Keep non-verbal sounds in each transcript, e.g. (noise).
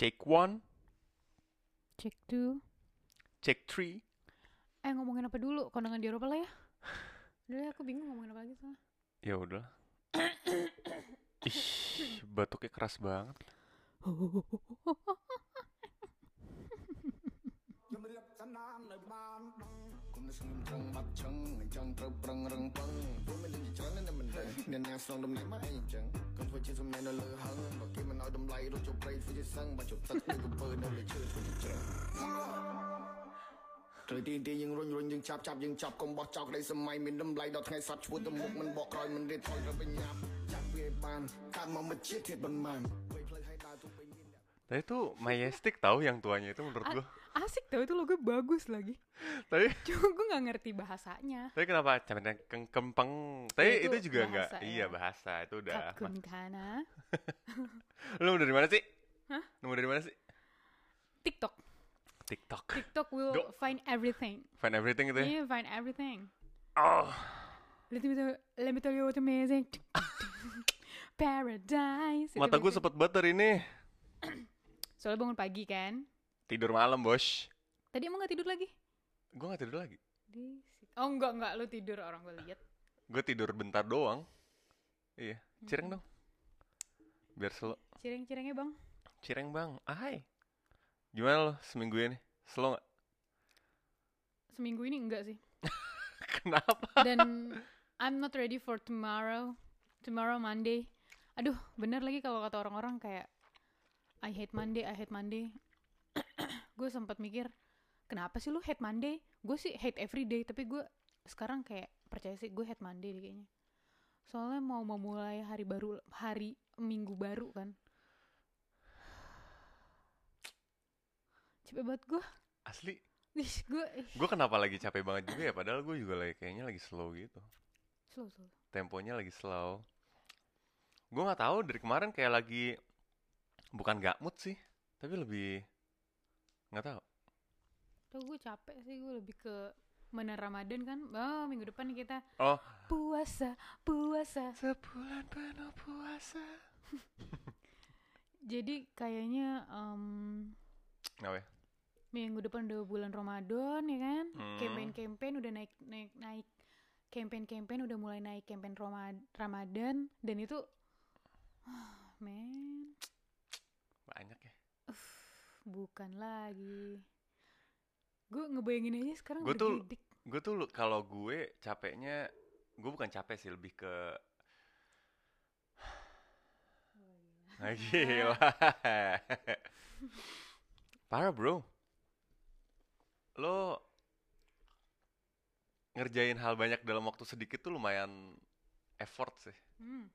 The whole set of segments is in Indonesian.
Check one, Check two. check three. Eh ngomongin apa dulu? Kondangan di Eropa lah ya. (laughs) Udah aku bingung ngomongin apa lagi soalnya. Ya udah. (coughs) Ih, batuknya keras banget. (laughs) ំនឹងស្ងៀមត្រឹងបាត់ឆឹងអញ្ចឹងត្រូវប្រឹងរឹងពឹងព្រោះមានរឿងច្រើនណាស់មិនដឹងអ្នកណាស្ងតំណែងមកអីអញ្ចឹងកុំធ្វើជាសំណែននៅលើហឹងបើគេមិនឲ្យតម្លៃរត់ជប់ព្រៃធ្វើជាសឹងបើជប់ទឹកដូចកំពើនៅលើឈើធ្វើជាច្រឹងត្រូវទីទីយើងរុញរុញយើងចាប់ចាប់យើងចាប់កុំបោះចោលក្តីសម័យមានតម្លៃដល់ថ្ងៃសត្វឈួតទៅមុខមិនបកក្រោយមិនរៀបថយទៅវិញញាប់ចាប់វាបានតាមមកជាតិធាតបន្មានពេលផ្លូវឲ្យដើរទៅពេញនេះ Nah itu majestic tahu yang tuanya itu menurut gua. Asik tau itu logo bagus lagi. Tapi (laughs) Cuma gue gak ngerti bahasanya. tapi kenapa campurnya keng kempeng? Tapi Ya, itu, itu juga enggak. bahasa Iya ya. bahasa itu udah. Kapkun kana. (laughs) Lu dari mana sih? Hah? Nemu dari mana sih? TikTok. TikTok. TikTok will Go. find everything. Find everything itu ya. Yeah, find everything. Oh. Let me tell, let me tell you what amazing. (laughs) Paradise. Mata gue sepet banget hari ini. Soalnya bangun pagi kan. Tidur malam, Bos. Tadi emang gak tidur lagi? Gue gak tidur lagi. Di Oh enggak enggak lu tidur orang gue lihat. Gue tidur bentar doang. Iya, cireng dong. Biar slow. Cireng-cirengnya bang. Cireng bang, ahai. Gimana lo seminggu ini? Slow gak? Seminggu ini enggak sih. (laughs) Kenapa? Dan I'm not ready for tomorrow. Tomorrow Monday. Aduh, bener lagi kalau kata orang-orang kayak I hate Monday, I hate Monday. Gue sempat mikir, kenapa sih lu hate Monday? Gue sih hate every day, tapi gue sekarang kayak percaya sih gue hate Monday deh kayaknya. Soalnya mau memulai hari baru, hari minggu baru kan. Cepet banget gue. Asli, gue gue kenapa lagi capek banget juga ya? Padahal gue juga lagi kayaknya lagi slow gitu. slow slow. Temponya lagi slow. Gue nggak tahu dari kemarin kayak lagi bukan gak mood sih, tapi lebih nggak tahu. Tuh gue capek sih, gue lebih ke mana Ramadan kan. Oh, minggu depan nih kita Oh, puasa, puasa. sebulan penuh puasa. (laughs) Jadi kayaknya em, Apa ya? minggu depan udah bulan Ramadan ya kan. Hmm. Campaign-campaign udah naik naik naik. Campaign-campaign udah mulai naik campaign Ramadan dan itu (sighs) men Banyak ya. Bukan lagi. Gue ngebayangin aja sekarang Gua tuh-. Gue tuh kalau gue capeknya, gue bukan capek sih, lebih ke (laughs) Ah, gila. Parah bro. Lo ngerjain hal banyak dalam waktu sedikit tuh lumayan effort sih. Hmm.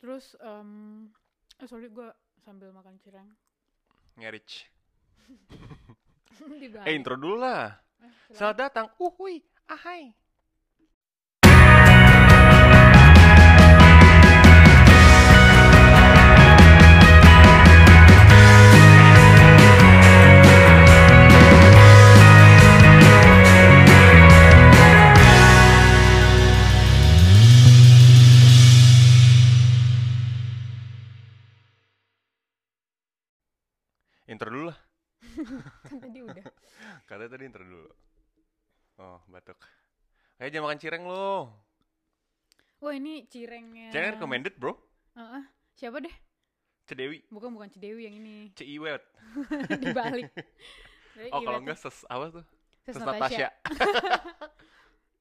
Terus, em eh sorry gue sambil makan cireng. Ngerich. (laughs) Eh intro dulu lah. Eh. Selamat datang. Uhui. Ahai. Jangan makan cireng lo. Wah ini cirengnya. Cireng recommended bro. Heeh. Siapa deh? Cedewi. Bukan bukan Cidewi yang ini (laughs) Ciiwet. (laughs) dibalik. Jadi (laughs) Oh kalau enggak ses apa tuh? Sus Ses Natasha. Natasha.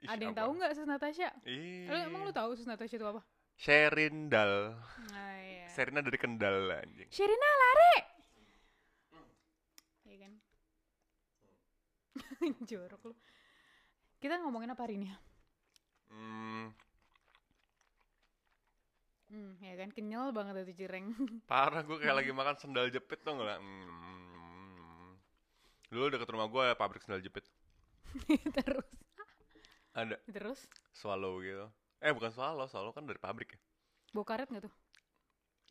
Ada yang tahu nggak Sus Natasha? Lu emang lu tahu Sus Natasha itu apa? Sherindal. Nah, iya. Sherina dari Kendal anjing. Sherina lari. Iya kan? Jorok lu. Kita ngomongin apa hari ini? Hmm, Hmm, ya kan kenyal banget itu cireng. (laughs) parah gue kayak lagi makan sendal jepit tuh nggak? Hmm. Dulu deket rumah gue pabrik sendal jepit. (laughs) terus, Ada terus swallow gitu. Eh bukan swallow, swallow kan dari pabrik ya. bawa karet nggak tuh?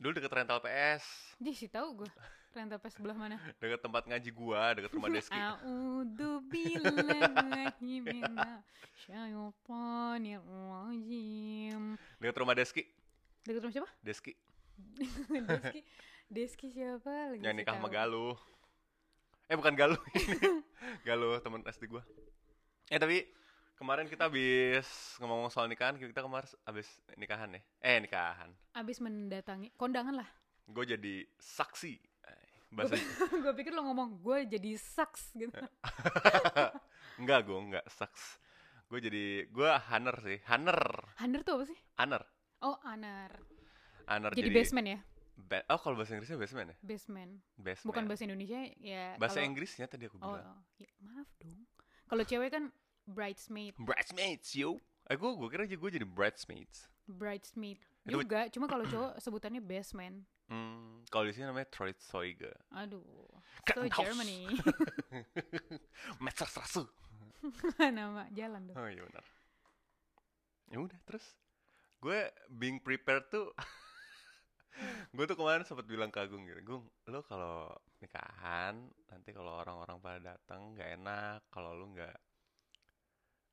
Dulu deket rental PS, Jadi sih tahu gue. Rental pas sebelah mana? deket tempat ngaji gua, deket rumah Deski. A'udzu billahi minasyaitonir rajim. Deket rumah Deski. Dekat rumah siapa? Deski. Deski. Deski siapa lagi yang nikah sama? Galuh. Eh bukan Galuh ini. (laughs) Galuh temen SD gua. Eh tapi kemarin kita habis ngomong soal nikahan, kita kemarin habis nikahan ya. Eh nikahan. abis mendatangi kondangan lah Gue jadi saksi. Eh, Bahasa (laughs) gue pikir lo ngomong gue jadi saks gitu (laughs) enggak gue enggak saks. Gue jadi gue hunter sih. Hunter. Hunter tuh apa sih Hunter. oh anar Hunter jadi basement ya ba- oh kalau bahasa Inggrisnya basement ya? basement Basement. bukan bahasa Indonesia ya Bahasa kalau- Inggrisnya tadi aku oh, bilang. oh, ya, maaf dong kalau cewek kan bridesmaid Bridesmaids, yo. Eh gue gue kira aja gue jadi bridesmaids. bridesmaid Itu- juga cuma kalau cowok sebutannya basement Hmm, kalau di sini namanya Treutzeuge. aduh so Krankenhaus. Germany (laughs) Metzgerstraße. (laughs) nama jalan tuh Oh iya benar. Ya udah terus gue being prepared tuh (laughs) gue tuh kemarin sempat bilang ke Agung gitu, Gung, lo kalau nikahan nanti kalau orang-orang pada datang nggak enak kalau lu nggak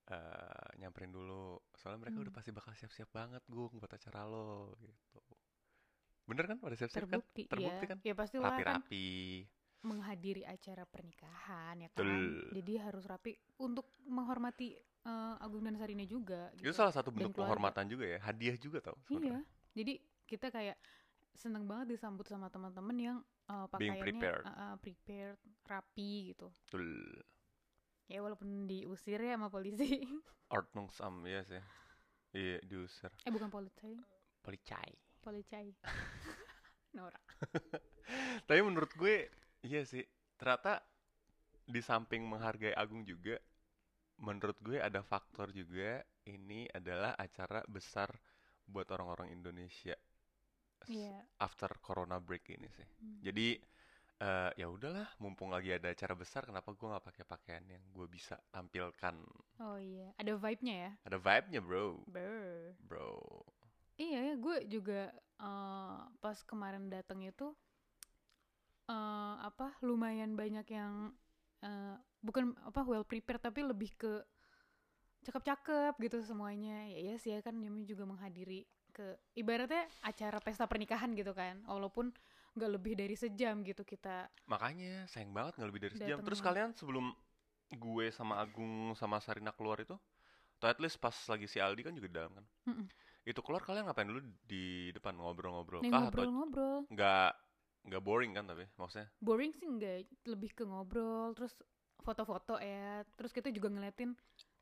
eh, nyamperin dulu, soalnya mereka Hmm. udah pasti bakal siap-siap banget Gung buat acara lo gitu. Bener kan pada siap-siap kan? terbukti, ya. kan? ya pastilah kan Rapi-rapi. menghadiri acara pernikahan ya kan Betul. jadi harus rapi untuk menghormati eh, Agung dan Sarina juga Itu gitu. salah satu bentuk penghormatan juga ya, hadiah juga tau iya jadi kita kayak seneng banget disambut sama teman-teman yang Being pakaiannya prepared. eh, eh, prepared rapi gitu Betul. ya walaupun diusir ya sama polisi Ordnung sam, iya sih. Iya, diusir. eh bukan polisi Policai. Polisi (laughs) Nora (laughs) Tapi menurut gue, iya sih. Ternyata di samping menghargai Agung juga, menurut gue ada faktor juga ini adalah acara besar buat orang-orang Indonesia Iya. after corona break ini sih. Hmm. Jadi eh, ya udahlah, mumpung lagi ada acara besar, kenapa gue nggak pakai pakaian yang gue bisa tampilkan? oh iya ada vibe-nya ya Ada vibe-nya, bro. Ber. Bro. Iya ya, gue juga eh, pas kemarin datang itu eh apa lumayan banyak yang eh, bukan apa well prepared tapi lebih ke cakep-cakep gitu semuanya. Ya iya sih ya kan Yumi juga menghadiri ke ibaratnya acara pesta pernikahan gitu kan. Walaupun nggak lebih dari sejam gitu kita. Makanya sayang banget nggak lebih dari sejam. Dateng Terus kalian sebelum gue sama Agung sama Sarina keluar itu, atau at least pas lagi si Aldi kan juga di dalam kan. Mm-mm. Itu keluar kalian ngapain dulu di depan ngobrol-ngobrol kah atau ngobrol-ngobrol. nggak nggak boring kan tapi maksudnya? Boring sih enggak, lebih ke ngobrol terus foto-foto ya. Terus kita juga ngeliatin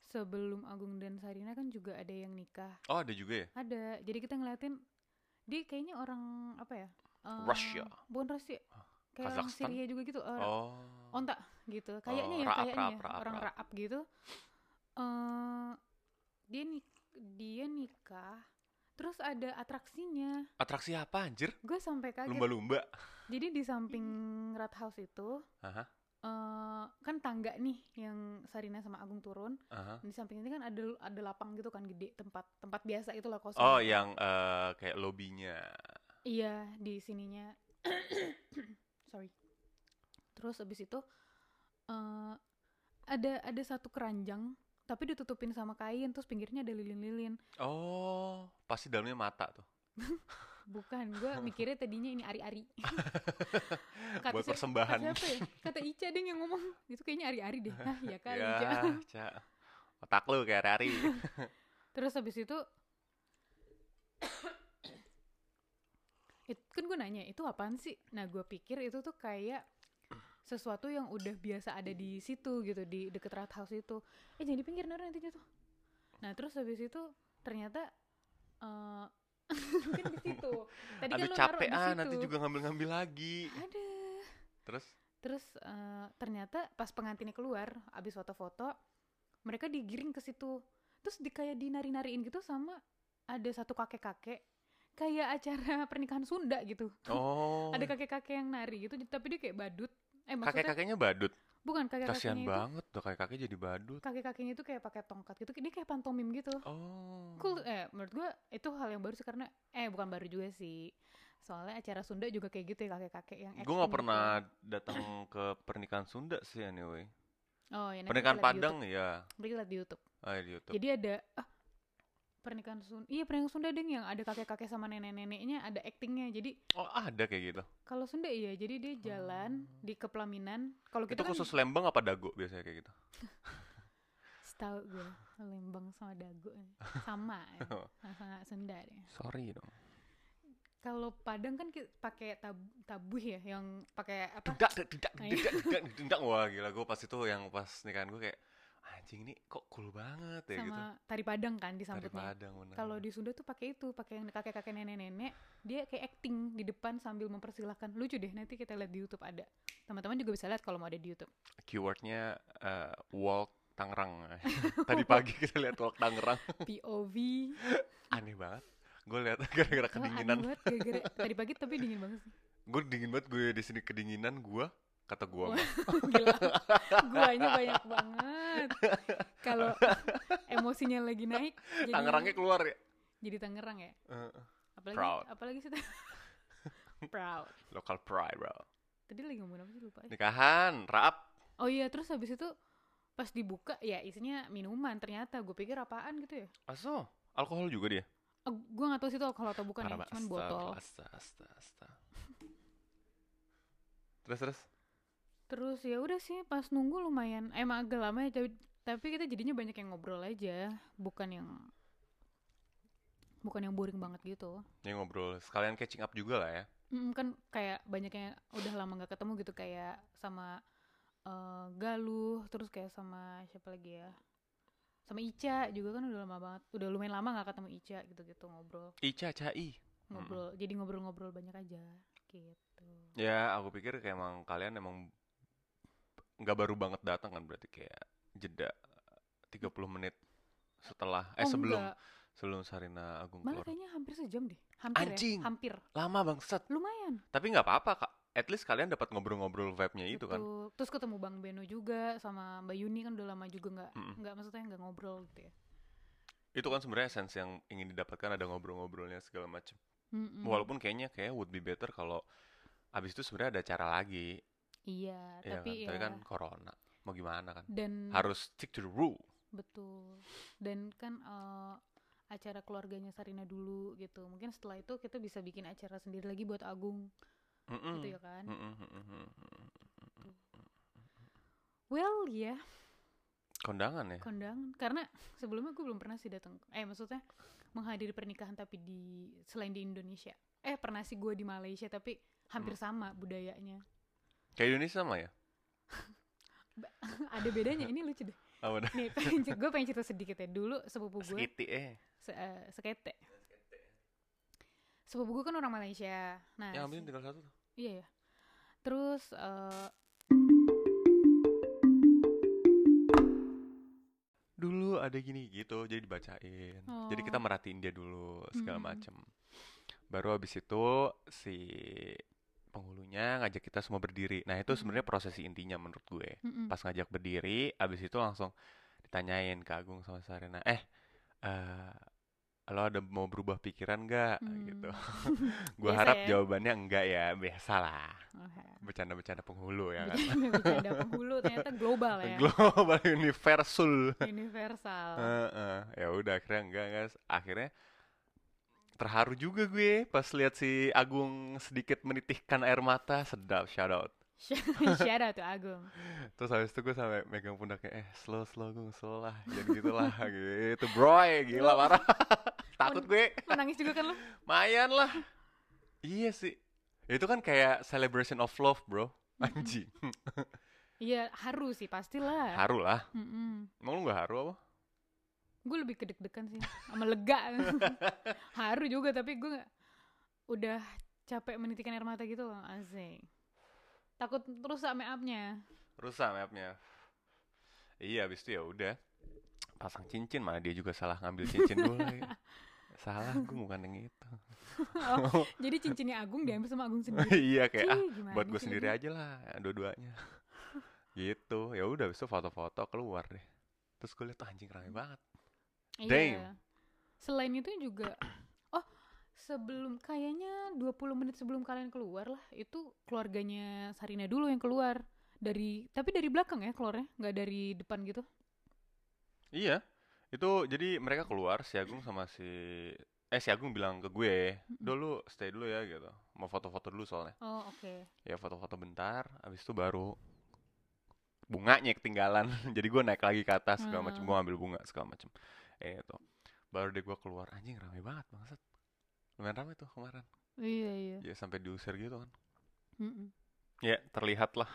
sebelum Agung dan Sarina kan juga ada yang nikah. Oh ada juga ya? Ada. Jadi kita ngeliatin dia kayaknya orang apa ya? Eh, Russia. Bukan Rusia. Kayak orang Kazakhstan? Syria juga gitu. Orang Oh. onta gitu. Kayaknya ya Raap, kayaknya Raap, ya. Raap, orang Raap. raap gitu. Eh dia nik dia nikah. Terus ada atraksinya. Atraksi apa anjir? Gue sampai kaget. Lumba-lumba. Jadi di samping Rat House itu Aha, eh kan tangga nih yang Sarina sama Agung turun. aha. Di samping ini kan ada ada lapang gitu kan gede tempat tempat biasa itulah kosong. Oh yang eh, kayak lobbynya. Iya, di sininya. (coughs) Sorry. Terus abis itu eh ada ada satu keranjang tapi ditutupin sama kain terus pinggirnya ada lilin-lilin. Oh pasti dalamnya mata tuh. (laughs) Bukan, gue mikirnya tadinya ini ari-ari. (laughs) Buat siapa- persembahan. Kata siapa ya? Kata Ica deh yang ngomong. Itu kayaknya ari-ari deh. Hah, ya Ica. ya, Ca. Otak lu kayak Rari. (laughs) Terus habis itu It, kan gue nanya itu apaan sih? Nah gue pikir itu tuh kayak sesuatu yang udah biasa ada di situ gitu di deket rat house itu. Eh jangan di pinggir Nora nanti jatuh. Nah terus habis itu ternyata eh (laughs) kan di situ. Tadi Aduh kan lo capek ah nanti juga ngambil-ngambil lagi. Ada. Terus Terus eh, ternyata pas pengantinnya keluar abis foto-foto mereka digiring ke situ. Terus di kayak dinari-nariin gitu sama ada satu kakek-kakek kayak acara pernikahan Sunda gitu. oh (laughs) Ada kakek-kakek yang nari gitu tapi dia kayak badut. Eh maksudnya kakek-kakeknya badut. bukan Kasihan kakek-kakeknya itu banget tuh kakek-kakek jadi badut. kakek-kakeknya itu kayak pakai tongkat gitu. Dia kayak pantomim gitu. Oh. Cool eh menurut gua itu hal yang baru sih karena eh bukan baru juga sih. Soalnya acara Sunda juga kayak gitu ya kakek-kakek yang Gue acting nggak gitu. pernah datang ke pernikahan Sunda sih anyway. Oh, ya, Pernikahan Padang ya. Nanti lihat di YouTube. Ah, di YouTube. Jadi ada ah pernikahan Sunda iya pernikahan Sunda deng yang ada kakek-kakek sama nenek-neneknya ada actingnya jadi Oh, ada kayak gitu. kalau Sunda iya jadi dia jalan di kepelaminan kalau Itu kita kan khusus Lembang apa Dago biasanya kayak gitu? (laughs) setahu gue Lembang sama Dago sama (laughs) ya. sama Sunda deh Sorry dong. kalau Padang kan pakai tab tabuh ya yang pakai apa Tidak, tidak, tidak, tidak, tidak. Wah gila, gue pas itu yang pas nikahan gue kayak anjing ini kok cool banget ya gitu. sama tari Padang kan disambutnya Padang bener. kalau di Sunda tuh pakai itu pakai yang kakek-kakek nenek-nenek dia kayak acting di depan sambil mempersilahkan lucu deh nanti kita lihat di YouTube ada teman-teman juga bisa lihat kalau mau ada di YouTube keywordnya eh, walk Tangerang. (laughs) Tadi pagi kita lihat walk Tangerang. (laughs) POV Aneh banget. Gue lihat (laughs) gara-gara kedinginan. aneh banget gara-gara tadi pagi tapi dingin banget sih Gue dingin banget gue di sini kedinginan gue kata mah. (laughs) gila guanya banyak banget kalau emosinya lagi naik jadi Tangerangnya keluar ya. jadi Tangerang ya apalagi Proud. apalagi sih (laughs) proud local pride bro. tadi lagi ngomong apa sih lupa ya. Nikahan, raap. oh iya terus habis itu pas dibuka ya isinya minuman ternyata gue pikir apaan gitu ya Aso, alkohol juga dia. oh, gue gak tahu sih itu kalau atau bukan ya cuman botol Asta, asta, asta. Terus terus. Terus ya udah sih pas nunggu lumayan emang agak lama ya tapi, tapi kita jadinya banyak yang ngobrol aja bukan yang bukan yang boring banget gitu. Ini ngobrol sekalian catching up juga lah ya. Mm, kan kayak banyak yang udah lama nggak ketemu gitu kayak sama eh, Galuh terus kayak sama siapa lagi ya? Sama Ica juga kan udah lama banget udah lumayan lama nggak ketemu Ica gitu-gitu ngobrol. Ica Cai. ngobrol jadi ngobrol-ngobrol banyak aja gitu. Ya, aku pikir kayak emang kalian emang nggak baru banget datang kan berarti kayak jeda 30 menit setelah eh Oh, sebelum enggak. sebelum Sarina Agung malah keluar. kayaknya hampir sejam deh hampir Anjing. ya hampir Lama bangsat. lumayan Tapi nggak apa-apa, Kak. At least kalian dapat ngobrol-ngobrol vibe-nya itu kan. Terus ketemu Bang Beno juga sama Mbak Yuni kan udah lama juga nggak nggak maksudnya nggak ngobrol gitu ya Itu kan sebenarnya sense yang ingin didapatkan ada ngobrol-ngobrolnya segala macam. Mm-mm. Walaupun kayaknya kayak would be better kalau abis itu sebenarnya ada cara lagi, iya ya tapi kan? ya Tapi kan corona. Mau gimana kan? dan Harus stick to the rule. Betul. Dan kan eh, acara keluarganya Sarina dulu gitu. Mungkin setelah itu kita bisa bikin acara sendiri lagi buat Agung Mm-mm. gitu ya kan. Mm-mm, mm-mm. Well, ya, Kondangan ya? kondangan. Karena sebelumnya gue belum pernah sih datang. Eh, maksudnya menghadiri pernikahan tapi di selain di Indonesia. Eh, pernah sih gue di Malaysia tapi hampir Hmm. sama budayanya. Kayak Indonesia sama ya? (laughs) Ada bedanya. Ini lucu deh. Dah? Nih, gue pengen cerita sedikit ya. Dulu sepupu gue Sekiti eh. se eh, sekete. Sepupu gue kan orang Malaysia. Nah, Yang penting tinggal satu tuh. Iya ya. Terus eh Dulu ada gini gitu, jadi dibacain. Jadi kita Oh. merhatiin dia dulu segala Mm-mm. macem. Baru habis itu si penghulunya ngajak kita semua berdiri. Nah itu Mm-mm. sebenarnya prosesi intinya menurut gue. mm-mm. Pas ngajak berdiri, abis itu langsung ditanyain ke Agung sama Sarina, eh, eh, lo ada mau berubah pikiran nggak? Gitu. (laughs) (laughs) Hmm. Gue Biasa harap ya. jawabannya enggak ya, biasalah. Oke. Bercanda-bercanda penghulu ya kan. Bercanda (laughs) penghulu ternyata global ya. Global universal. Universal. Heeh. Ya udah akhirnya enggak guys. Akhirnya terharu juga gue pas lihat si Agung sedikit menitihkan air mata. Sedap shout out. (laughs) Shout out to Agung. Terus habis itu gue sampai megang pundaknya, eh slow slow Gung, slow lah, jangan (laughs) gitu lah, gitu bro, gila Lu- parah, (laughs) takut gue, Menangis juga kan lo? mayan lah, iya sih, itu kan kayak celebration of love bro, anjing, Iya, haru sih pastilah. haru lah, Mm-mm. emang lu gak haru apa? Gue lebih kedek-dekan sih, sama lega. (laughs) haru juga tapi gue nggak- udah capek menitikan air mata gitu loh, asing. Takut terus make upnya. Rusak mapnya. Iya, abis itu ya udah pasang cincin mana dia juga salah ngambil cincin dulu lagi. (laughs) Salah, gue bukan yang itu. Oh, (laughs) jadi cincinnya Agung diambil sama Agung sendiri. iya kayak ah, Cih, buat gue sendiri aja lah, ya, dua-duanya. gitu, ya udah abis itu foto-foto keluar deh. Terus gue liat "Ah, anjing rame banget. Iya. Damn. Selain itu juga (clears throat) oh, sebelum kayaknya 20 menit sebelum kalian keluar lah, itu keluarganya Sarina dulu yang keluar. Dari tapi dari belakang ya keluarnya, nggak dari depan gitu. Iya, Itu jadi mereka keluar si Agung sama si eh si Agung bilang ke gue, dulu stay dulu ya gitu. Mau foto-foto dulu soalnya. Oh, oke. Ya foto-foto bentar, habis itu baru bunganya ketinggalan. (laughs) jadi gue naik lagi ke atas segala macam, Hmm. gue ambil bunga segala macam. Eh itu. Baru deh gue keluar, anjing rame banget bangsat. Lumayan rame tuh kemarin. Iya, iya. Ya sampai diusir gitu kan. Mm-mm. Ya, terlihat lah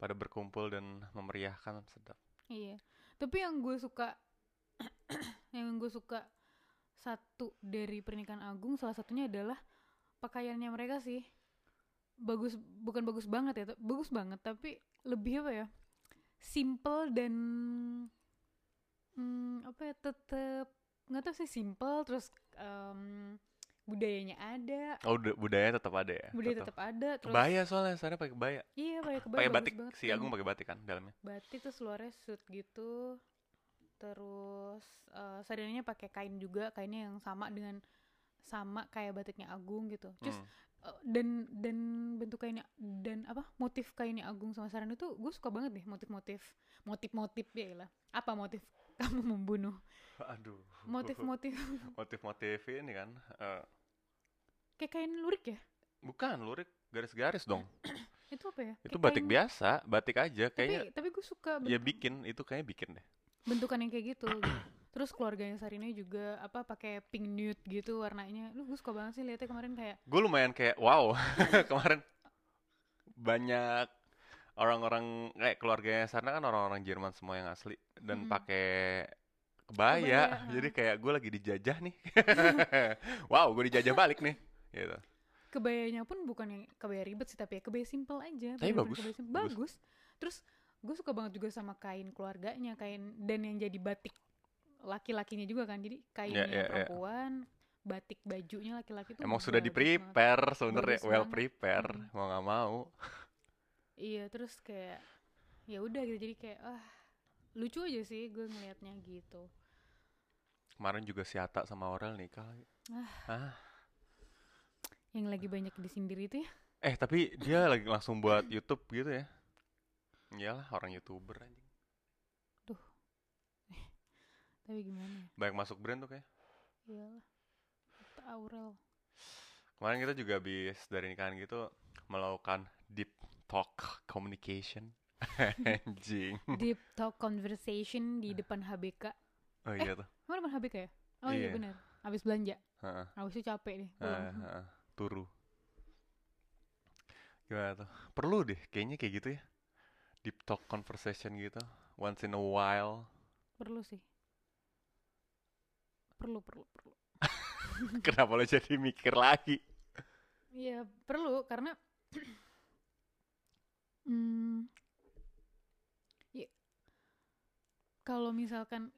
pada berkumpul dan memeriahkan sedap. Iya. Tapi yang gue suka (clears throat) yang gue suka satu dari pernikahan Agung salah satunya adalah pakaiannya mereka sih. Bagus bukan bagus banget ya, bagus banget tapi lebih apa ya? Simple dan hmm, apa ya tetep nggak tahu sih simple terus em, budayanya ada, Oh, budaya tetap ada ya? budaya Tetap. ada terus Kebaya soalnya, sana pakai kebaya. iya pakai kebaya Pakai batik, banget. si Agung pakai batik kan dalamnya. batik terus luarnya suit gitu terus sarinanya pakai kain juga kainnya yang sama dengan sama kayak batiknya Agung gitu terus Hmm. eh, dan dan bentuk kainnya dan apa motif kainnya Agung sama Saran itu gue suka banget deh motif-motif motif-motif ya lah apa motif (laughs) kamu membunuh Aduh. motif-motif (laughs) Motif-motif ini kan. eh, kayak kain lurik ya bukan lurik garis-garis dong. (clears throat) itu apa ya Itu Kayak batik kain- biasa, batik aja tapi kayaknya. tapi gue suka Ya bentuk- bikin, itu kayaknya bikin deh. bentukan yang kayak gitu, gitu. (clears throat) terus keluarganya Sarina juga apa pakai pink nude gitu warnanya lu gue suka banget sih lihatnya kemarin kayak Gue lumayan kayak wow, (laughs) kemarin banyak orang-orang kayak keluarganya sana kan orang-orang Jerman semua yang asli dan Mm-mm. pakai Kebaya, kebaya. Jadi kayak gue lagi dijajah nih. (laughs) wow, gue dijajah balik nih. Gitu. kebayanya pun bukan yang kebaya ribet sih tapi ya kebaya simple aja Tapi bagus, bagus. bagus terus gue suka banget juga sama kain keluarganya kain dan yang jadi batik laki-lakinya juga kan jadi kainnya ya, ya. perempuan batik bajunya laki-laki tuh Emang sudah di prepare sebenarnya, well prepare. Mm. Mau nggak mau. iya terus kayak ya udah gitu jadi kayak ah lucu aja sih gue ngelihatnya gitu Kemarin juga si Ata sama Aurel nikah. lagi. Ah. yang lagi banyak disindir itu ya Eh tapi dia lagi langsung buat YouTube gitu ya. Iyalah orang youtuber anjing. Tapi gimana ya Banyak masuk brand tuh kayak. iyalah Kata Aurel Kemarin kita juga habis dari nikahan gitu melakukan deep talk communication. (laughs) Anjing. deep talk conversation di depan HBK Oh iya tuh. Emang depan HBK ya? Oh iya, Iya. benar. Habis belanja. Heeh. Habis itu capek nih. Ah, pulang. ah, turu. Gimana tuh? Perlu deh kayaknya kayak gitu ya. Deep talk conversation gitu. Once in a while. Perlu sih. Perlu, perlu, perlu. (laughs) Kenapa lo jadi mikir lagi? Iya, perlu karena (clears throat) hmm, ya, kalau misalkan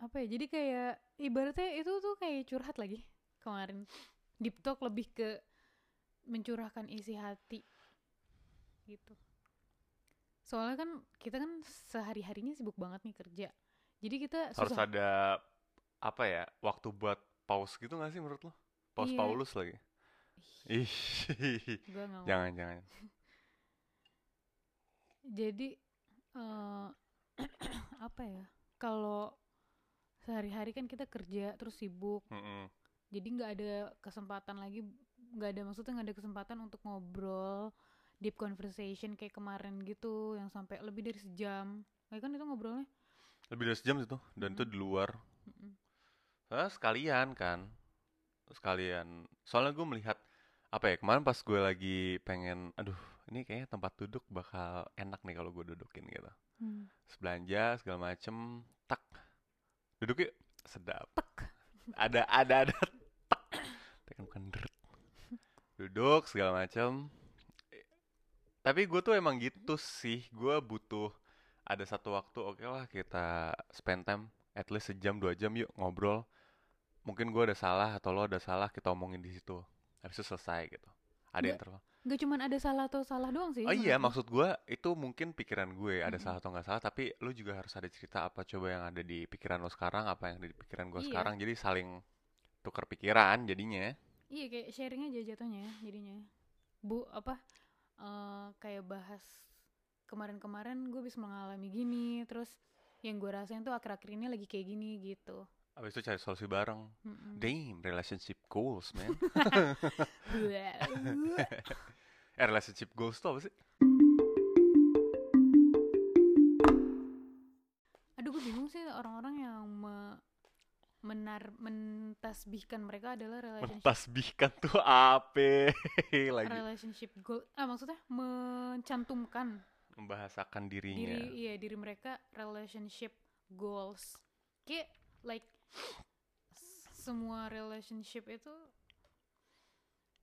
apa ya? Jadi kayak ibaratnya itu tuh kayak curhat lagi kemarin. Deep talk lebih ke mencurahkan isi hati gitu. Soalnya kan kita kan sehari-harinya sibuk banget nih kerja. Jadi kita Harus susah ada apa ya? Waktu buat pause gitu gak sih menurut lo? Pause Iya. Paulus lagi. Ih. Jangan jangan. (laughs) Jadi eh (clears throat) apa ya? Kalau sehari-hari kan kita kerja terus sibuk, Mm-mm. jadi nggak ada kesempatan lagi, nggak ada maksudnya nggak ada kesempatan untuk ngobrol deep conversation kayak kemarin gitu, yang sampai lebih dari sejam. Kayak kan itu ngobrolnya. Lebih dari sejam itu dan itu di luar. Mm-mm. Soalnya sekalian kan. Sekalian. Soalnya gue melihat apa ya kemarin pas gue lagi pengen aduh ini kayaknya tempat duduk bakal enak nih kalau gue dudukin gitu. Hmm. Belanja segala macem tak duduk yuk sedap Tek. ada ada ada tak tekan bukan deret. duduk segala macem tapi gue tuh emang gitu sih gue butuh ada satu waktu oke lah kita spend time at least sejam dua jam yuk ngobrol mungkin gue ada salah atau lo ada salah kita omongin di situ habis itu selesai gitu ada Nggak, interval Nggak cuman ada salah atau salah doang sih. Oh iya, menurut maksud gua itu mungkin pikiran gue ada Mm-mm. salah atau nggak salah, tapi lu juga harus ada cerita apa coba yang ada di pikiran lo sekarang, apa yang ada di pikiran gua Iya. sekarang, jadi saling tukar pikiran jadinya. Iya kayak sharing aja jatuhnya jadinya. Bu apa eh kayak bahas kemarin-kemarin gue bisa mengalami gini, terus yang gue rasain tuh akhir-akhir ini lagi kayak gini gitu Abis itu cari solusi bareng. Mm-mm. Damn, relationship goals, man. (laughs) Eh, relationship goals tuh apa sih? aduh gue bingung sih orang-orang yang me- menar mentasbihkan mereka adalah relationship Mentasbihkan tuh apa (laughs) lagi? relationship goal ah maksudnya mencantumkan Membahasakan dirinya. diri iya diri mereka relationship goals kayak like semua relationship itu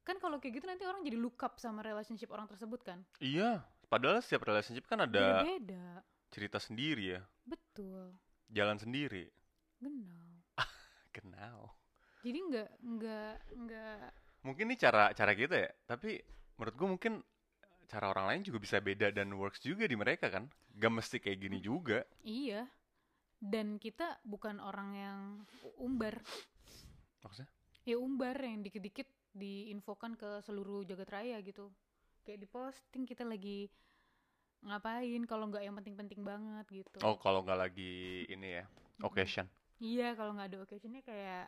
kan kalau kayak gitu nanti orang jadi look up sama relationship orang tersebut kan Iya, padahal setiap relationship kan ada beda cerita sendiri ya. betul Jalan sendiri. genau (laughs) Kenal. jadi nggak nggak nggak Mungkin ini cara cara kita ya, tapi menurut gue mungkin cara orang lain juga bisa beda dan works juga di mereka kan. Gak mesti kayak gini juga. iya dan kita bukan orang yang umbar Maksudnya? ya umbar yang dikit-dikit diinfokan ke seluruh jagat raya gitu kayak di posting kita lagi ngapain kalau nggak yang penting-penting banget gitu Oh, kalau nggak lagi ini ya, occasion. iya kalau nggak ada occasionnya kayak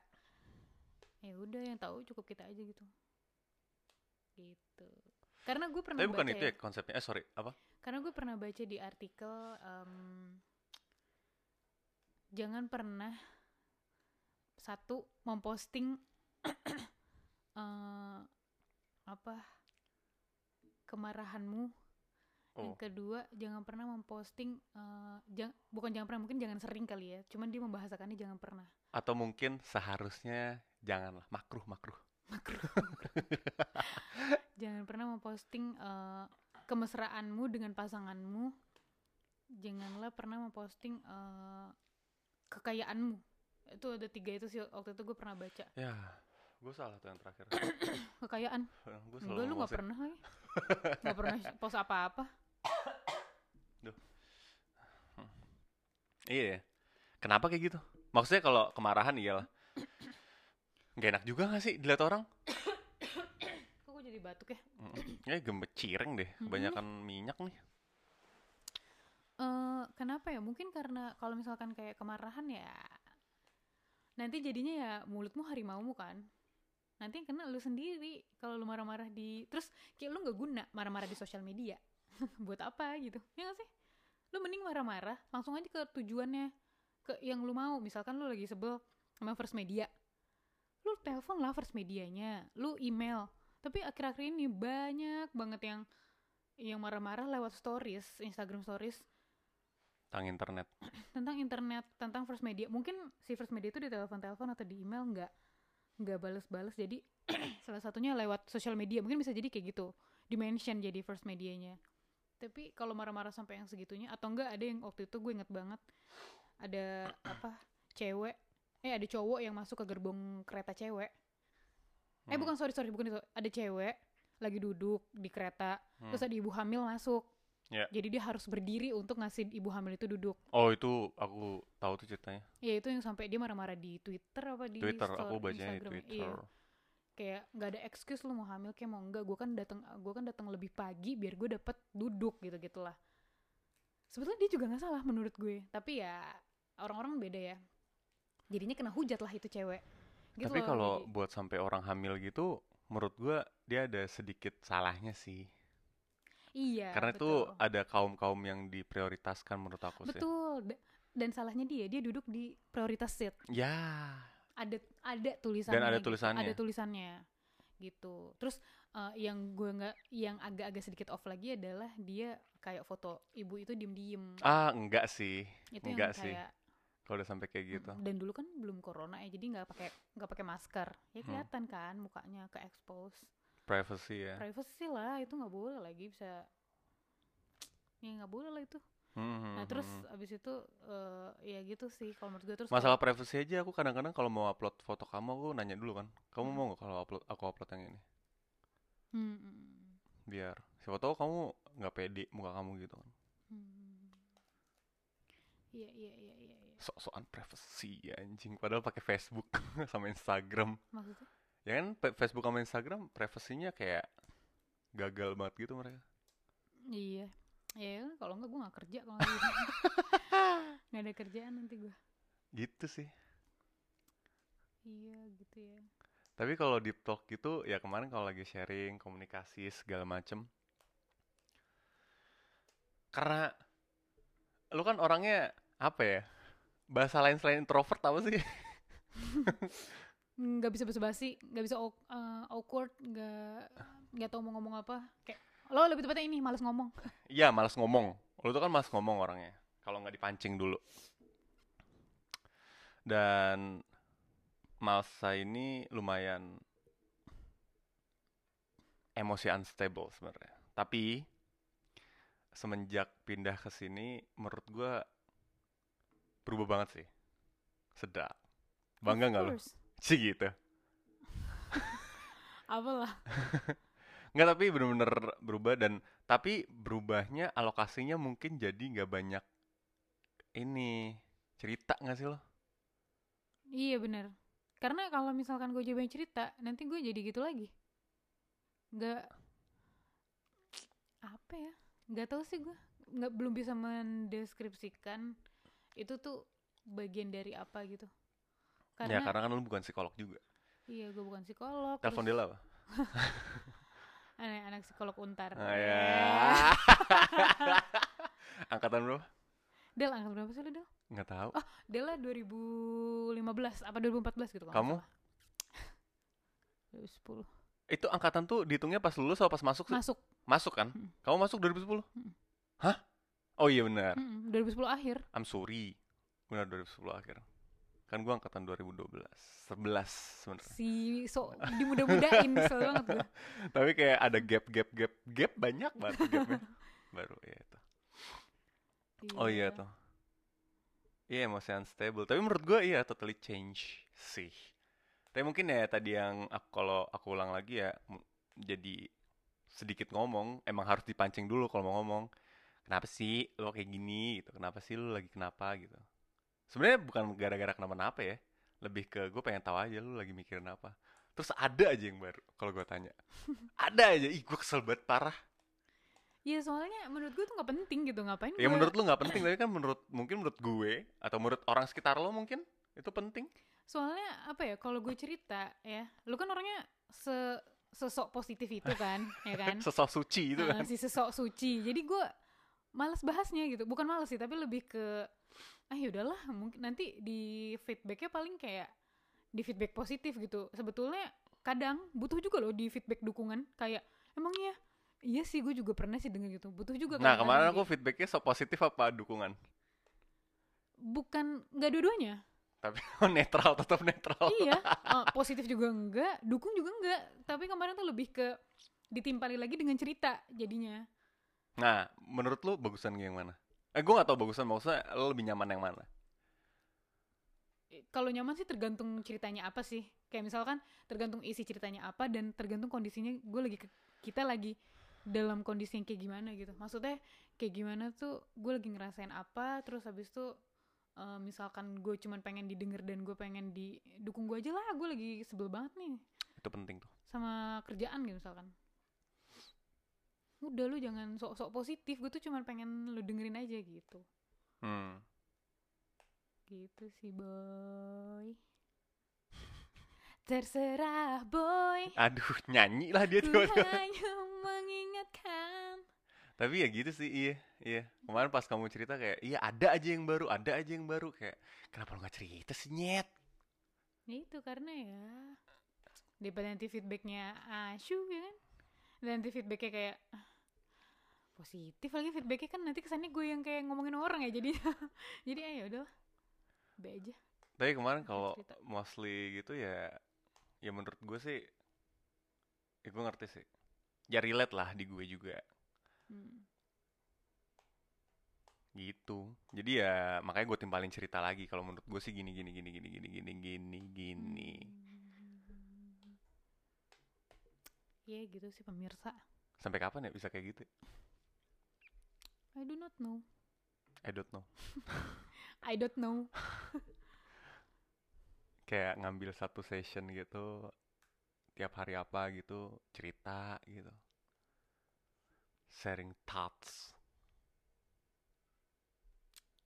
ya udah yang tahu cukup kita aja gitu gitu karena gue pernah Tapi bukan baca itu ya konsepnya. Eh, sorry, apa? karena gue pernah baca di artikel em, jangan pernah satu memposting (clears throat) eh, apa kemarahanmu. Yang Oh, kedua jangan pernah memposting eh, jang- bukan jangan pernah mungkin jangan sering kali ya. Cuman dia membahasakannya jangan pernah. Atau mungkin seharusnya janganlah makruh makruh. (laughs) jangan pernah memposting eh, kemesraanmu dengan pasanganmu. Janganlah pernah memposting eh, kekayaanmu itu ada tiga itu sih waktu itu gue pernah baca Ya, gue salah tuh yang terakhir. (coughs) kekayaan gue enggak lu nggak pernah lagi (coughs) nggak pernah post apa-apa Iya. ya. Kenapa kayak gitu? Maksudnya kalau kemarahan iyalah. (coughs) Gak enak juga gak sih dilihat orang? kok gue jadi batuk ya Mm, Ya gemet cireng deh, kebanyakan minyak nih. Eh, kenapa ya? Mungkin karena kalau misalkan kayak kemarahan ya nanti jadinya ya mulutmu harimaumu kan. Nanti yang kena lu sendiri kalau lu marah-marah di terus kayak lu nggak guna marah-marah di sosial media. (laughs) Buat apa gitu? Ya gak sih? Lu mending marah-marah langsung aja ke tujuannya ke yang lu mau. Misalkan lu lagi sebel sama first media. Lu telepon lah first medianya lu email. Tapi akhir-akhir ini banyak banget yang yang marah-marah lewat stories Instagram stories Tang internet. (clears throat) tentang internet tentang first media. Mungkin si first media itu di telepon telepon atau di email nggak nggak bales-bales. Jadi (clears throat) salah satunya lewat sosial media. Mungkin bisa jadi kayak gitu dimention jadi first medianya. Tapi kalau marah-marah sampai yang segitunya atau enggak ada yang waktu itu gue inget banget ada (clears throat) apa cewek eh ada cowok yang masuk ke gerbong kereta cewek. Eh Hmm. bukan sorry sorry bukan itu. Ada cewek lagi duduk di kereta Hmm. terus ada ibu hamil masuk Ya. jadi dia harus berdiri untuk ngasih ibu hamil itu duduk Oh itu aku tahu tuh ceritanya. Ya itu yang sampai dia marah-marah di Twitter apa di Twitter, story- aku bacanya di Instagram ya? Twitter. Iya. Kayak nggak ada excuse lu mau hamil kayak mau enggak. Gue kan datang gue kan datang lebih pagi biar gue dapet duduk gitu gitulah. Sebetulnya dia juga nggak salah menurut gue. Tapi ya orang-orang beda ya. Jadinya kena hujat lah itu cewek. Gitu Tapi kalau buat sampai orang hamil gitu, menurut gua dia ada sedikit salahnya sih. Iya Karena betul. itu ada kaum-kaum yang diprioritaskan menurut aku sih. betul. Da- Dan salahnya dia dia duduk di prioritas seat. Ya. ada ada tulisannya ada gitu. tulisannya. ada tulisannya gitu terus eh, yang gue nggak yang agak-agak sedikit off lagi adalah dia kayak foto ibu itu diem-diem Ah, enggak sih. itu enggak yang sih. Kalau udah sampai kayak gitu. dan dulu kan belum corona ya jadi nggak pakai nggak pakai masker ya Hmm. kelihatan kan mukanya ke expose Privacy ya. privacy lah itu nggak boleh lagi bisa ya nggak boleh lah itu Hmm, nah hmm, terus hmm. abis itu eh, ya gitu sih kalau menurut gue terus Masalah privacy aja aku kadang-kadang kalau mau upload foto kamu aku nanya dulu kan. Kamu Hmm. mau nggak kalau upload aku upload yang ini? Hmm, hmm, Biar siapa tahu kamu nggak pede muka kamu gitu kan. hmm. iya iya iya iya iya. Sok-sokan privacy ya anjing. Padahal pakai Facebook (laughs) sama Instagram. maksudnya Ya kan Facebook sama Instagram privasinya kayak gagal banget gitu mereka. Iya. ya kalau enggak gue nggak kerja kalau (laughs) gitu. nggak ada kerjaan nanti gue gitu sih iya gitu ya tapi kalau deep talk gitu ya kemarin kalau lagi sharing komunikasi segala macem karena lu kan orangnya apa ya bahasa lain selain introvert apa sih (laughs) nggak bisa basa-basi nggak bisa eh, awkward nggak nggak tahu mau ngomong apa kayak lo lebih tepatnya ini males ngomong (laughs) Iya, malas ngomong. Lu tuh kan malas ngomong orangnya. Kalau nggak dipancing dulu. Dan Malsa ini lumayan emosi unstable sebenarnya. Tapi semenjak pindah ke sini, menurut gua berubah banget sih. Sedap. Bangga nggak lu? Course. Sih gitu. apalah Nggak, tapi bener-bener berubah dan tapi berubahnya alokasinya mungkin jadi nggak banyak ini cerita nggak sih lo? iya bener karena kalau misalkan gue cobain cerita nanti gue jadi gitu lagi nggak apa ya nggak tahu sih gue nggak belum bisa mendeskripsikan itu tuh bagian dari apa gitu Ya karena karena kan lo bukan psikolog juga. iya gue bukan psikolog Telepon terus dia apa? (laughs) anak anak psikolog untar Ah, ya. (laughs) Angkatan berapa? Del angkat berapa sih lu Del? Nggak tahu. Del lah 2015 apa 2014 gitu nggak Kamu? salah. (laughs) 2010 Itu angkatan tuh dihitungnya pas lulus atau pas masuk sih? masuk Masuk kan? Mm. Kamu masuk 2010? Mm. Hah? Oh iya benar. Mm-mm, 2010 akhir I'm sorry. Benar 2010 akhir. Kan gua angkatan 2012. 11 sebenarnya. si so dimudah-mudahin kesel banget gue (laughs) Tapi kayak ada gap gap gap gap banyak banget gapnya. (laughs) Baru ya itu. Oh iya tuh. Iya emosi unstable. Tapi menurut gua iya totally change sih. Tapi mungkin ya tadi yang aku, kalau aku ulang lagi ya jadi sedikit ngomong emang harus dipancing dulu kalau mau ngomong. Kenapa sih lo kayak gini gitu? Kenapa sih lo lagi kenapa gitu? Sebenarnya bukan gara-gara kenapa-napa ya. Lebih ke gue pengen tahu aja lo lagi mikirin apa. Terus ada aja yang baru kalau gue tanya. (laughs) ada aja. Ih gue kesel banget parah. Iya soalnya menurut gue tuh nggak penting gitu ngapain Ya gua- menurut lu nggak (clears throat) penting tapi kan menurut mungkin menurut gue atau menurut orang sekitar lo mungkin itu penting. soalnya apa ya kalau gue cerita ya lu kan orangnya se sesok positif itu kan (laughs) ya kan Sosok suci itu kan. si sesok suci jadi gue males bahasnya gitu bukan males sih tapi lebih ke ah yaudahlah mungkin nanti di feedbacknya paling kayak di feedback positif gitu. Sebetulnya kadang butuh juga loh di feedback dukungan. Kayak emang iya? Iya sih gue juga pernah sih denger gitu. Butuh juga Nah kemarin aku feedbacknya so positif apa dukungan? bukan nggak dua-duanya. Tapi (laughs) netral tetap netral. iya eh, (laughs) positif juga enggak dukung juga enggak tapi kemarin tuh lebih ke ditimpali lagi dengan cerita jadinya. Nah menurut lu bagusan yang mana? Eh gue gak tau bagusan maksudnya lo lebih nyaman yang mana? Kalau nyaman sih tergantung ceritanya apa sih kayak misalkan tergantung isi ceritanya apa dan tergantung kondisinya gue lagi ke- kita lagi dalam kondisi yang kayak gimana gitu maksudnya kayak gimana tuh gue lagi ngerasain apa terus habis itu eh, misalkan gue cuman pengen didengar dan gue pengen didukung gue aja lah gue lagi sebel banget nih Itu penting tuh. sama kerjaan gitu misalkan udah lu jangan sok-sok positif gue tuh cuman pengen lu dengerin aja gitu Hmm. gitu sih boy terserah boy Aduh nyanyi lah dia tiba-tiba. (laughs) hanya mengingatkan Tapi ya gitu sih iya iya. Kemarin pas kamu cerita kayak iya ada aja yang baru ada aja yang baru kayak kenapa lu gak cerita sih nyet? ya itu karena ya daripada nanti feedbacknya asu ya kan dan nanti feedbacknya kayak ah, positif lagi feedbacknya kan nanti kesannya gue yang kayak ngomongin orang ya jadi (laughs) jadi ayo udah be aja Tapi kemarin kalau mostly gitu ya ya menurut gue sih ya gue ngerti sih. Ya relate lah di gue juga Hmm. gitu. Jadi ya makanya gue timpalin cerita lagi kalau menurut gue sih gini gini gini gini gini gini gini gini. Hmm. ya gitu sih pemirsa Sampai kapan ya bisa kayak gitu? I do not know I don't know. (laughs) I don't know (laughs) Kayak ngambil satu session gitu tiap hari apa gitu cerita gitu. Sharing thoughts.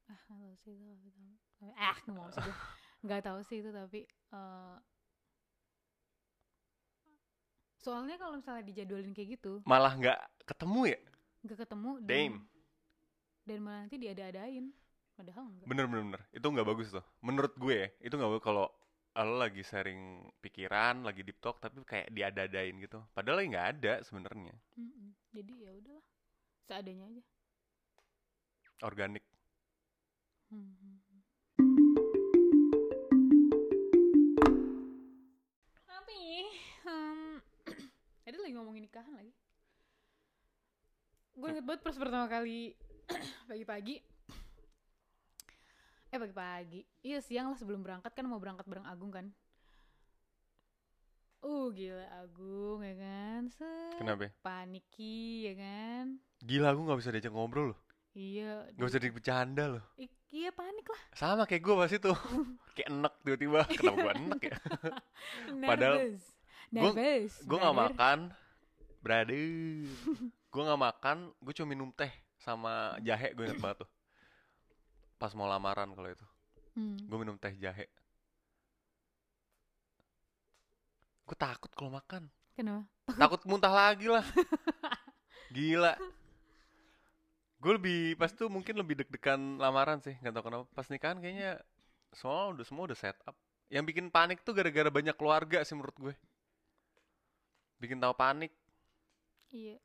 nggak tahu sih itu tapi ah nggak mau sih gue (laughs) nggak tahu sih itu tapi eh, soalnya kalau misalnya dijadwalin kayak gitu Malah nggak ketemu ya? nggak ketemu dan, Damn. Dan malah nanti diada-adain padahal enggak Bener bener bener. Itu nggak bagus tuh. Menurut gue ya, itu nggak bagus kalau lo lagi sharing pikiran, lagi deep talk, tapi kayak diada-adain gitu. Padahal lagi nggak ada sebenarnya. Mm-mm. jadi ya udahlah seadanya aja Organik. Hmm. Tapi, hmm, (clears throat) tadi lagi ngomongin nikahan lagi. Gue inget banget pas pertama kali (coughs) pagi-pagi. Eh pagi-pagi. Iya siang lah sebelum berangkat kan mau berangkat bareng Agung kan. Uh gila Agung ya kan. Set, Kenapa? ya? Paniki ya kan. Gila, gue nggak bisa diajak ngobrol loh. Iya. Nggak bisa bercanda loh. I- iya panik lah. Sama kayak gue pas itu. (laughs) kayak enek tiba-tiba. Kenapa gue enek ya? (laughs) Padahal Nervous, gue nggak makan. Brother. gue nggak makan. Gue cuma minum teh sama jahe. Gue inget banget tuh. Pas mau lamaran kalau itu. Hmm. Gue minum teh jahe. Gue takut kalau makan. Kenapa? Takut muntah lagi lah. Gila. Gue lebih pas tuh mungkin lebih deg-degan lamaran sih, nggak tahu kenapa. Pas nikahan kayaknya semua udah semua udah set up. Yang bikin panik tuh gara-gara banyak keluarga sih menurut gue. Bikin tahu panik. Iya.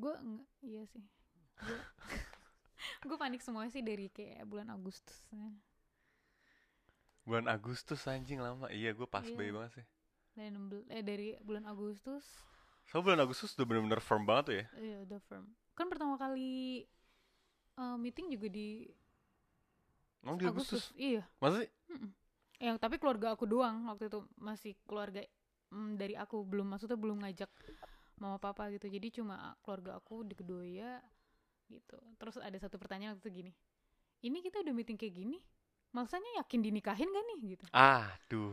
Gue enggak, iya sih. Gue (laughs) panik semua sih dari kayak bulan Agustus. Bulan Agustus anjing lama. Iya, gue pas Iya. bayi banget sih. Dari 16 eh dari bulan Agustus So bulan Agustus udah bener-bener firm banget tuh ya. iya udah firm. Kan pertama kali eh, meeting juga di Emang di Agustus? Iya. Masa sih? Yang tapi keluarga aku doang waktu itu masih keluarga mm, dari aku belum maksudnya belum ngajak mama papa gitu. Jadi cuma keluarga aku di Kedoya gitu. Terus ada satu pertanyaan waktu itu gini. Ini kita udah meeting kayak gini, maksudnya yakin dinikahin gak nih gitu. Aduh.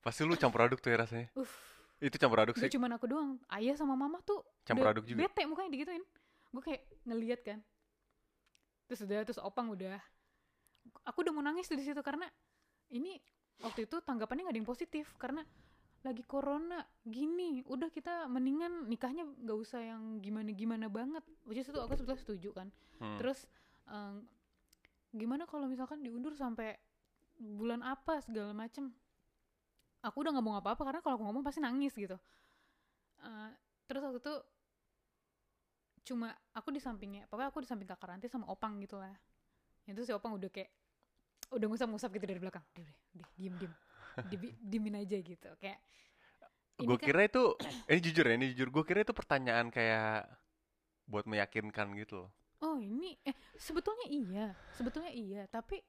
Pasti lu campur aduk tuh ya rasanya. Uff, Itu campur aduk sih. cuma aku doang. Ayah sama mama tuh Campur aduk juga. Bete mukanya digituin. Gue kayak ngeliat kan. Terus udah terus opang udah. Aku udah mau nangis tuh di situ karena ini waktu itu tanggapannya gak ada yang positif karena lagi corona gini udah kita mendingan nikahnya nggak usah yang gimana gimana banget. Which is itu aku sebetulnya setuju kan. Hmm. terus em, gimana kalau misalkan diundur sampai bulan apa segala macem. Aku udah nggak mau apa-apa karena kalau aku ngomong pasti nangis gitu. Eh, terus waktu itu cuma aku di sampingnya pokoknya aku di samping kakak ranti sama opang gitu lah. Itu si opang udah kayak udah ngusap-ngusap gitu dari belakang udah udah, udah diem diem Di- (laughs) diemin aja gitu kayak Gue kan- kira itu, ini jujur ya, ini jujur. Gue kira itu pertanyaan kayak buat meyakinkan gitu loh. Oh ini eh sebetulnya iya, sebetulnya iya, tapi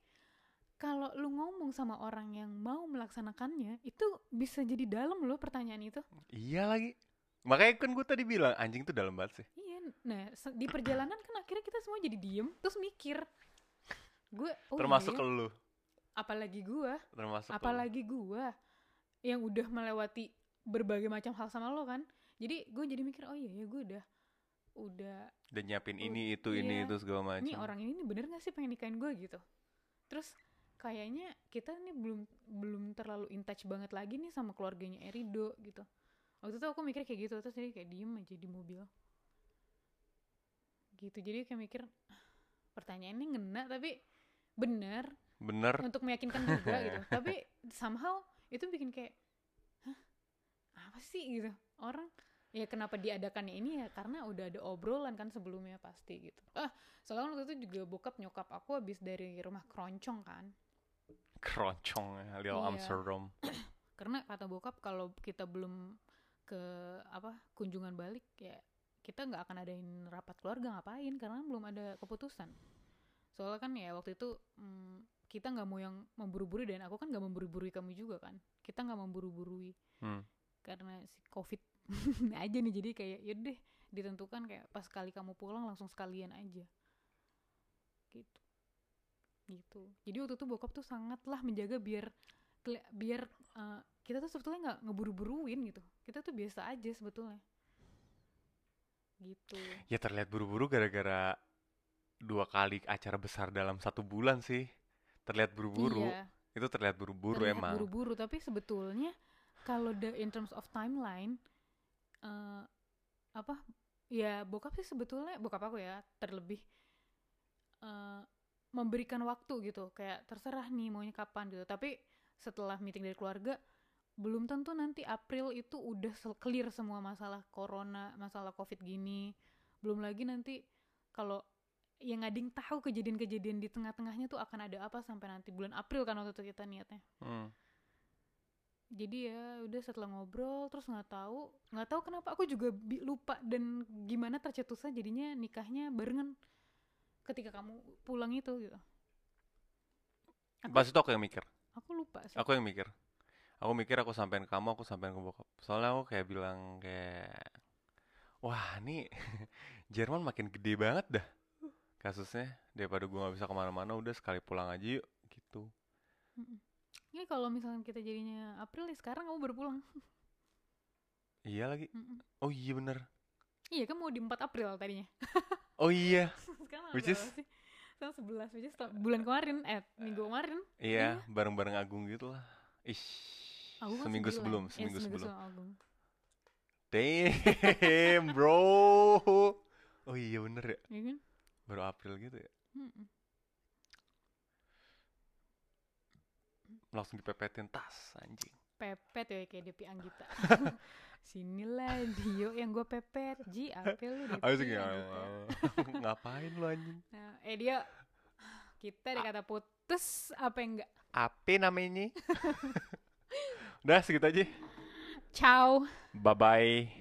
kalau lu ngomong sama orang yang mau melaksanakannya itu bisa jadi dalam loh pertanyaan itu. Iya lagi. Makanya kan gue tadi bilang anjing tuh dalam banget sih. Iya, nah di perjalanan kan akhirnya kita semua jadi diem terus mikir. Gue oh Termasuk iya, ya. lu. apalagi gua, Termasuk apalagi gua yang udah melewati berbagai macam hal sama lo kan. Jadi gue jadi mikir oh iya ya gue udah udah Udah nyiapin Oh, ini, itu, ini, iya. itu segala macam. ini orang ini nih bener gak sih pengen nikahin gue gitu terus kayaknya kita nih belum belum terlalu in touch banget lagi nih sama keluarganya Erido gitu waktu itu aku mikir kayak gitu terus jadi kayak diem aja di mobil gitu jadi kayak mikir "Ah, pertanyaannya ngena tapi bener Bener. untuk meyakinkan juga gitu. (laughs) Tapi somehow itu bikin kayak hah? Apa sih? gitu. Orang ya kenapa diadakannya ini ya? Karena udah ada obrolan kan sebelumnya pasti gitu. Ah soalnya waktu itu juga bokap nyokap aku habis dari rumah keroncong kan. Keroncong ya, Lil Iya. Amsterdam. (clears throat) karena kata bokap kalau kita belum ke apa kunjungan balik ya kita nggak akan adain rapat keluarga ngapain? Karena belum ada keputusan soalnya kan ya waktu itu mm, kita nggak mau yang memburu-buru dan aku kan nggak memburu-burui kamu juga kan. Kita nggak memburu-burui. Hmm. karena si covid (laughs) aja nih jadi kayak yaudah ditentukan kayak pas kali kamu pulang langsung sekalian aja. Gitu. Gitu. Jadi waktu itu bokap tuh sangatlah menjaga biar biar eh, kita tuh sebetulnya nggak ngeburu-buruin gitu. Kita tuh biasa aja sebetulnya. Gitu. Ya terlihat buru-buru gara-gara dua kali acara besar dalam satu bulan sih. Terlihat buru-buru. iya Itu terlihat buru-buru terlihat emang. buru-buru tapi sebetulnya kalau the in terms of timeline eh apa ya bokap sih sebetulnya bokap aku ya terlebih eh memberikan waktu gitu kayak terserah nih maunya kapan gitu tapi setelah meeting dari keluarga belum tentu nanti April itu udah clear semua masalah corona masalah covid gini belum lagi nanti kalau yang ngading tahu kejadian-kejadian di tengah-tengahnya tuh akan ada apa sampai nanti bulan April kan waktu itu kita niatnya Hmm. jadi ya udah setelah ngobrol terus nggak tahu nggak tahu kenapa aku juga lupa dan gimana tercetusnya jadinya nikahnya barengan ketika kamu pulang itu gitu aku, Pas itu aku yang mikir. aku lupa sih Aku yang mikir. Aku mikir aku sampein ke kamu, aku sampein ke bokap. Soalnya aku kayak bilang kayak wah, ini (laughs) Jerman makin gede banget dah kasusnya daripada gua nggak bisa ke mana-mana udah sekali pulang aja yuk gitu. ya kalau misalnya kita jadinya April ya sekarang kamu baru pulang (laughs) Iya lagi. Mm-mm. Oh iya bener. iya kan mau di 4 April tadinya (laughs) Oh iya. (laughs) sekarang Which is- sih sekarang 11 which is bulan kemarin eh minggu kemarin Iya, bareng-bareng Agung gitu lah. Ish. Aku kan seminggu 9. sebelum, Ya, seminggu sebelum. Agung. Damn, bro. Oh iya bener ya. Iya kan Baru April gitu ya. Mm-mm. Langsung dipepetin tas anjing. pepet ya kayak Depi Anggita (laughs) sinilah Dio yang gue pepet Ji Apel lu Depi kayak, Anggita. (laughs) ngapain lu anjing? nah, eh dia kita dikata putus apa enggak Apa namanya? (laughs) Udah segitu aja. ciao Bye bye.